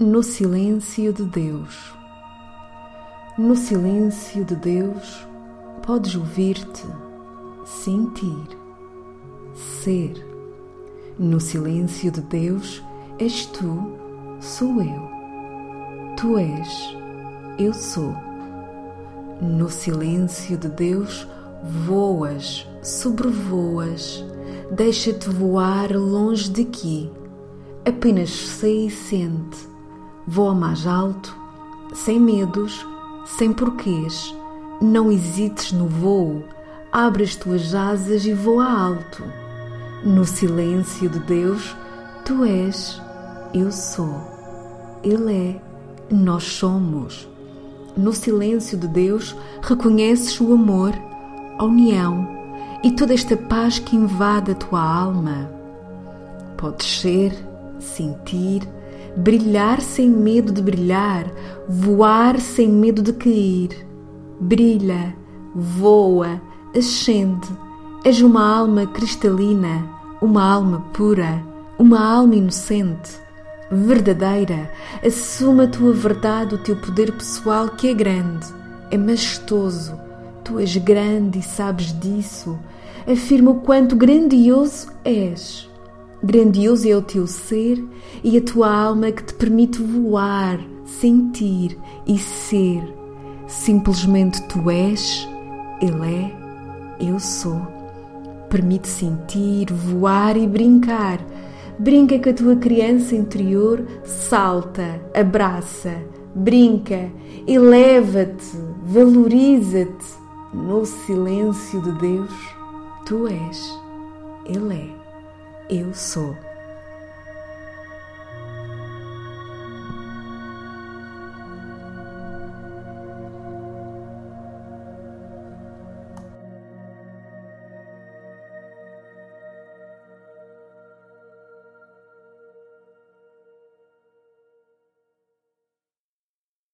no silêncio de Deus. No silêncio de Deus podes ouvir-te, sentir, ser. No silêncio de Deus és tu, sou eu. Tu és, eu sou. No silêncio de Deus voas, sobrevoas, deixa-te voar longe daqui. Apenas sei e sente Voa mais alto, sem medos, sem porquês. Não hesites no voo, abre as tuas asas e voa alto. No silêncio de Deus, tu és, eu sou, Ele é, nós somos. No silêncio de Deus, reconheces o amor, a união e toda esta paz que invade a tua alma. Podes ser, sentir, brilhar sem medo de brilhar, voar sem medo de cair. Brilha, voa, ascende. És uma alma cristalina, uma alma pura, uma alma inocente, verdadeira. Assuma a tua verdade, o teu poder pessoal que é grande, é majestoso. Tu és grande e sabes disso. Afirma o quanto grandioso és. Grandioso é o teu ser e a tua alma que te permite voar, sentir e ser. Simplesmente tu és, Ele é, eu sou. Permite sentir, voar e brincar. Brinca com a tua criança interior, salta, abraça, brinca, eleva-te, valoriza-te. No silêncio de Deus, tu és, Ele é eu sou.